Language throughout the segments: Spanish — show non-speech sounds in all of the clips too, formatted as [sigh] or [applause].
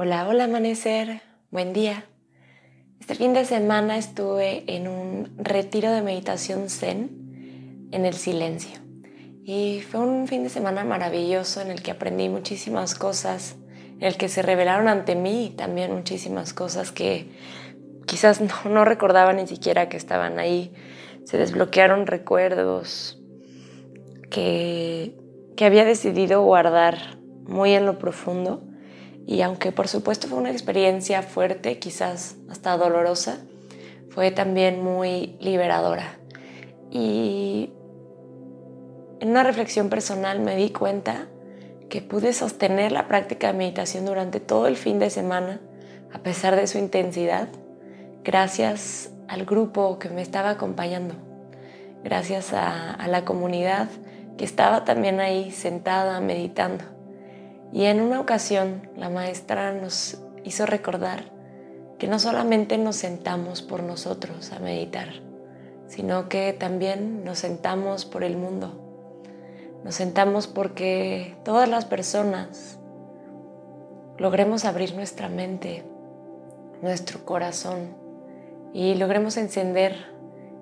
Hola, hola amanecer, buen día. Este fin de semana estuve en un retiro de meditación zen en el silencio. Y fue un fin de semana maravilloso en el que aprendí muchísimas cosas, en el que se revelaron ante mí también muchísimas cosas que quizás [laughs] no, recordaba ni siquiera que estaban ahí. Se desbloquearon recuerdos que, que había decidido guardar muy en lo profundo y aunque por supuesto fue una experiencia fuerte, quizás hasta dolorosa, fue también muy liberadora. Y en una reflexión personal me di cuenta que pude sostener la práctica de meditación durante todo el fin de semana, a pesar de su intensidad, gracias al grupo que me estaba acompañando, gracias a, la comunidad que estaba también ahí sentada meditando. Y en una ocasión la maestra nos hizo recordar que no solamente nos sentamos por nosotros a meditar, sino que también nos sentamos por el mundo. Nos sentamos porque todas las personas logremos abrir nuestra mente, nuestro corazón y logremos encender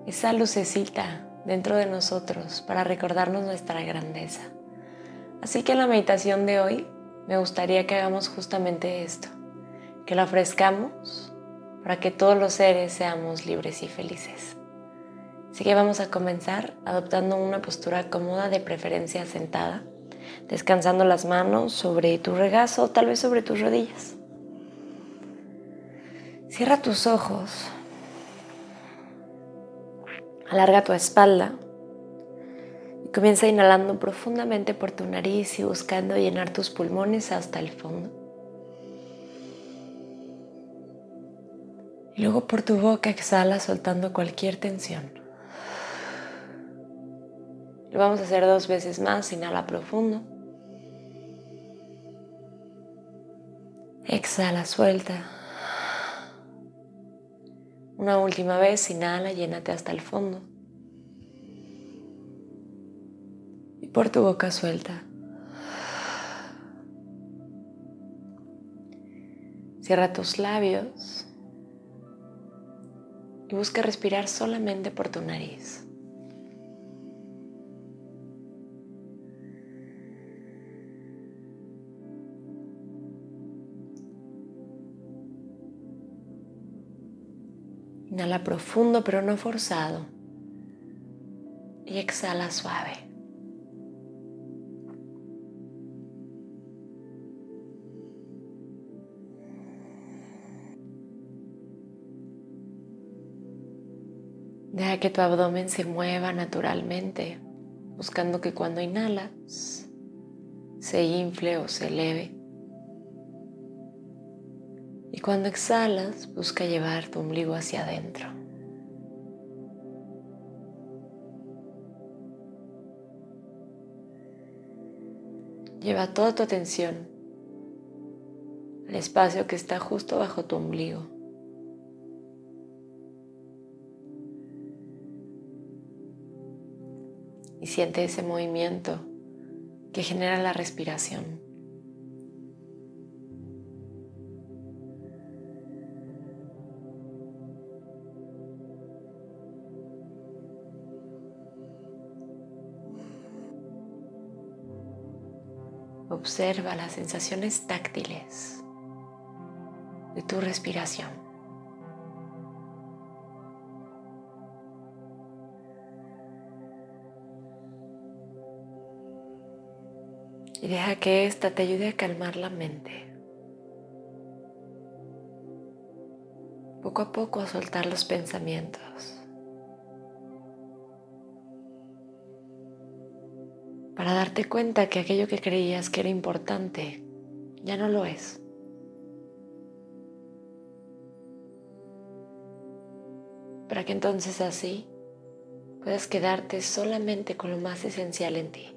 esa lucecita dentro de nosotros para recordarnos nuestra grandeza. Así que la meditación de hoy me gustaría que hagamos justamente esto, que lo ofrezcamos para que todos los seres seamos libres y felices. Así que vamos a comenzar adoptando una postura cómoda, de preferencia sentada, descansando las manos sobre tu regazo o tal vez sobre tus rodillas. Cierra tus ojos, alarga tu espalda comienza inhalando profundamente por tu nariz y buscando llenar tus pulmones hasta el fondo. Y luego por tu boca exhala soltando cualquier tensión. Lo vamos a hacer dos veces más. Inhala profundo. Exhala, suelta. Una última vez, inhala, llénate hasta el fondo. Por tu boca suelta. Cierra tus labios y busca respirar solamente por tu nariz. Inhala profundo pero no forzado y exhala suave. Deja que tu abdomen se mueva naturalmente, buscando que cuando inhalas se infle o se eleve. Y cuando exhalas, busca llevar tu ombligo hacia adentro. Lleva toda tu atención al espacio que está justo bajo tu ombligo. Y siente ese movimiento que genera la respiración. Observa las sensaciones táctiles de tu respiración. Y deja que esta te ayude a calmar la mente. Poco a poco a soltar los pensamientos. Para para darte cuenta que aquello que creías que era importante ya no lo es. Para que entonces así puedas quedarte solamente con lo más esencial en ti.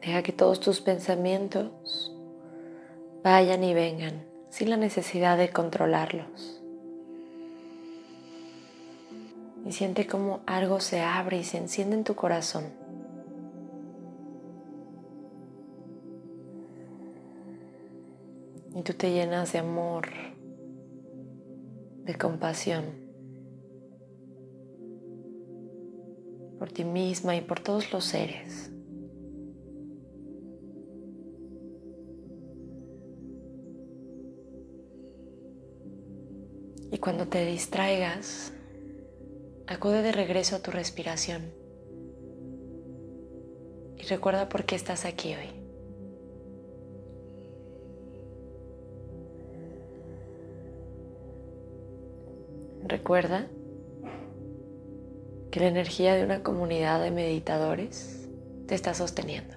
Deja que todos tus pensamientos vayan y vengan sin la necesidad de controlarlos. Y siente como algo se abre y se enciende en tu corazón. Y tú te llenas de amor, de compasión por ti misma y por todos los seres. Y cuando te distraigas, acude de regreso a tu respiración. Y recuerda por qué estás aquí hoy. Recuerda que la energía de una comunidad de meditadores te está sosteniendo.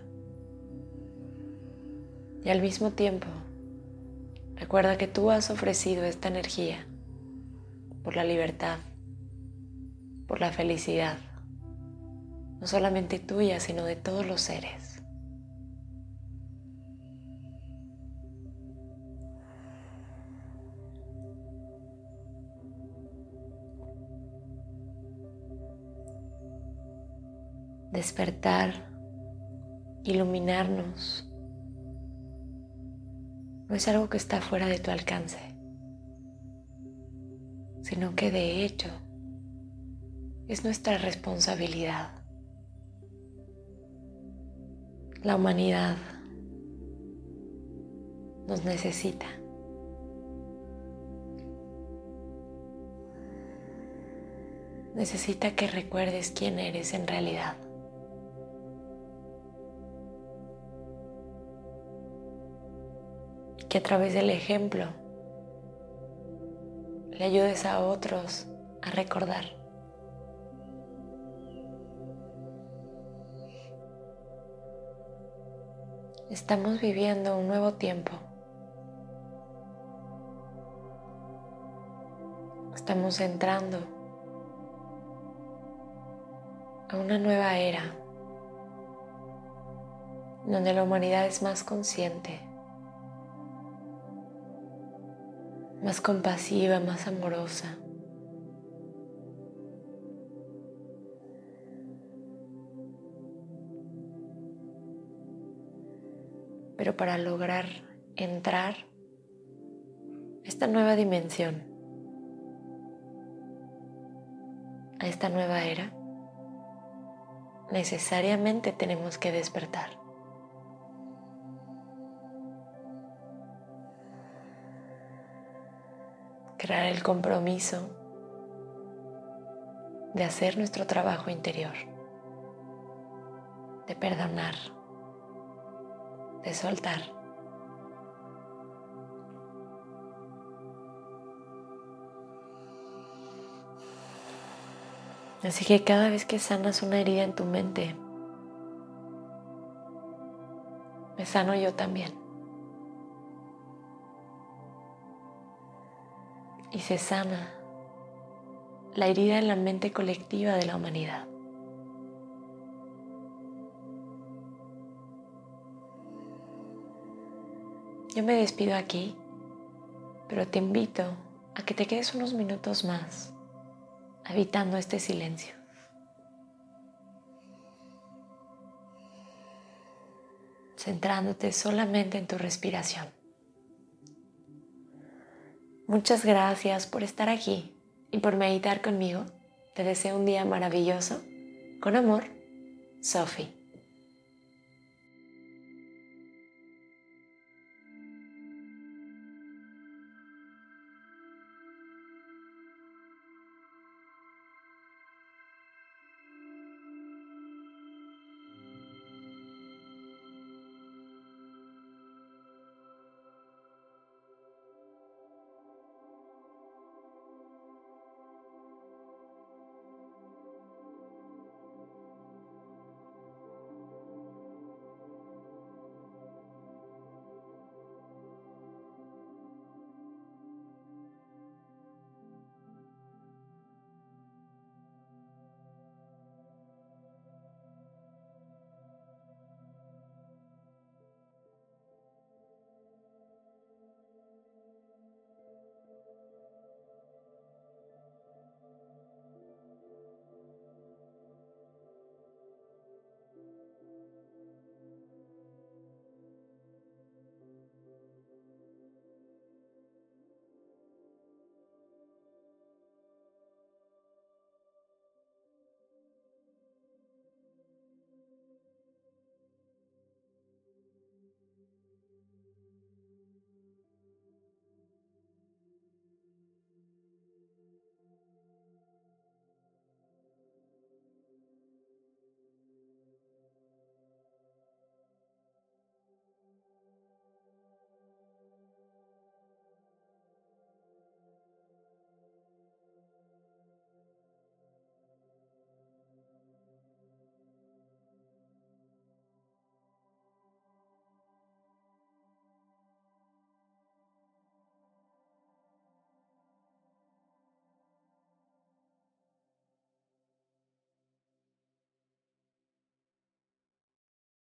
Y al mismo tiempo, recuerda que tú has ofrecido esta energía por la libertad, por la felicidad, no solamente tuya, sino de todos los seres. Despertar, iluminarnos, no es algo que está fuera de tu alcance sino que de hecho es nuestra responsabilidad. La humanidad nos necesita. Necesita que recuerdes quién eres en realidad. Que a través del ejemplo le ayudes a otros a recordar. Estamos viviendo un nuevo tiempo. Estamos entrando a una nueva era donde la humanidad es más consciente más compasiva, más amorosa. Pero para lograr entrar a esta nueva dimensión, a esta nueva era, necesariamente tenemos que despertar. Crear el compromiso de hacer nuestro trabajo interior, de perdonar, de soltar. Así que cada vez que sanas una herida en tu mente, me sano yo también. Y se sana la herida en la mente colectiva de la humanidad. Yo me despido aquí, pero te invito a que te quedes unos minutos más habitando este silencio. centrándote solamente en tu respiración. Muchas gracias por estar aquí y por meditar conmigo. Te deseo un día maravilloso. Con amor, Sophie.